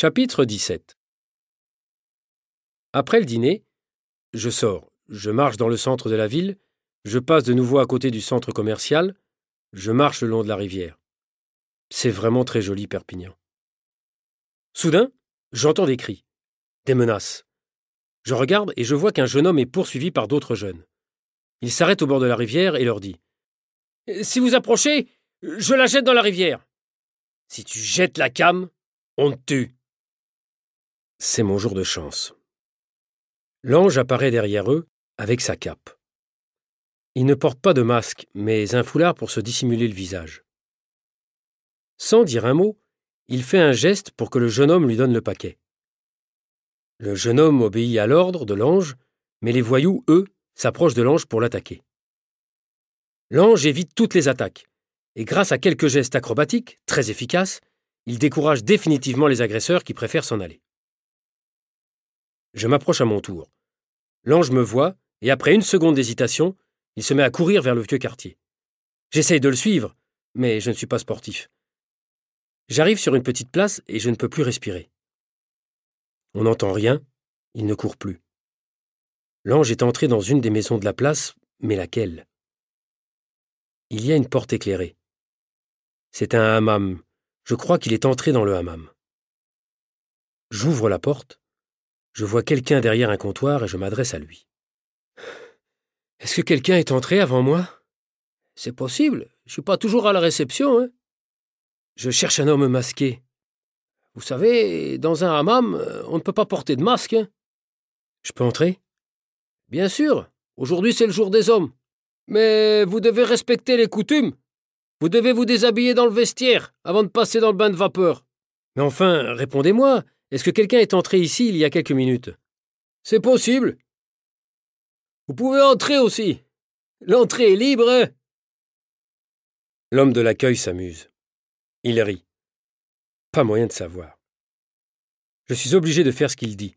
Chapitre 17 Après le dîner, je sors, je marche dans le centre de la ville, je passe de nouveau à côté du centre commercial, je marche le long de la rivière. C'est vraiment très joli, Perpignan. Soudain, j'entends des cris, des menaces. Je regarde et je vois qu'un jeune homme est poursuivi par d'autres jeunes. Il s'arrête au bord de la rivière et leur dit Si vous approchez, je la jette dans la rivière. Si tu jettes la came, on te tue. C'est mon jour de chance. L'ange apparaît derrière eux avec sa cape. Il ne porte pas de masque, mais un foulard pour se dissimuler le visage. Sans dire un mot, il fait un geste pour que le jeune homme lui donne le paquet. Le jeune homme obéit à l'ordre de l'ange, mais les voyous, eux, s'approchent de l'ange pour l'attaquer. L'ange évite toutes les attaques, et grâce à quelques gestes acrobatiques, très efficaces, il décourage définitivement les agresseurs qui préfèrent s'en aller. Je m'approche à mon tour. L'ange me voit, et après une seconde d'hésitation, il se met à courir vers le vieux quartier. J'essaye de le suivre, mais je ne suis pas sportif. J'arrive sur une petite place et je ne peux plus respirer. On n'entend rien, il ne court plus. L'ange est entré dans une des maisons de la place, mais laquelle? Il y a une porte éclairée. C'est un hammam. Je crois qu'il est entré dans le hammam. J'ouvre la porte. Je vois quelqu'un derrière un comptoir et je m'adresse à lui. Est-ce que quelqu'un est entré avant moi? C'est possible. Je suis pas toujours à la réception, hein. Je cherche un homme masqué. Vous savez, dans un hammam, on ne peut pas porter de masque. Hein. Je peux entrer? Bien sûr. Aujourd'hui, c'est le jour des hommes. Mais vous devez respecter les coutumes. Vous devez vous déshabiller dans le vestiaire avant de passer dans le bain de vapeur. Mais enfin, répondez-moi, est-ce que quelqu'un est entré ici il y a quelques minutes? C'est possible. Vous pouvez entrer aussi. L'entrée est libre. L'homme de l'accueil s'amuse. Il rit. Pas moyen de savoir. Je suis obligé de faire ce qu'il dit.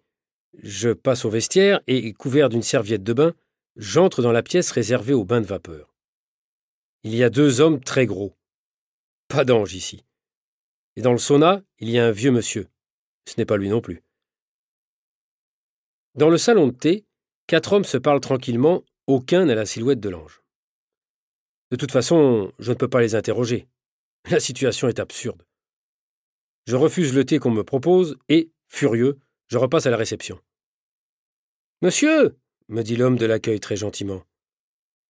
Je passe au vestiaire et, couvert d'une serviette de bain, j'entre dans la pièce réservée au bain de vapeur. Il y a deux hommes très gros. Pas d'ange ici. Et dans le sauna, il y a un vieux monsieur. Ce n'est pas lui non plus. Dans le salon de thé, quatre hommes se parlent tranquillement, aucun n'a la silhouette de l'ange. De toute façon, je ne peux pas les interroger. La situation est absurde. Je refuse le thé qu'on me propose et, furieux, je repasse à la réception. Monsieur, me dit l'homme de l'accueil très gentiment,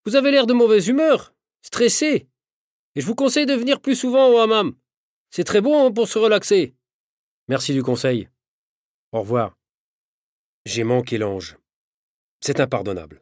vous avez l'air de mauvaise humeur, stressé, et je vous conseille de venir plus souvent au hammam. C'est très bon pour se relaxer. Merci du conseil. Au revoir. J'ai manqué l'ange. C'est impardonnable.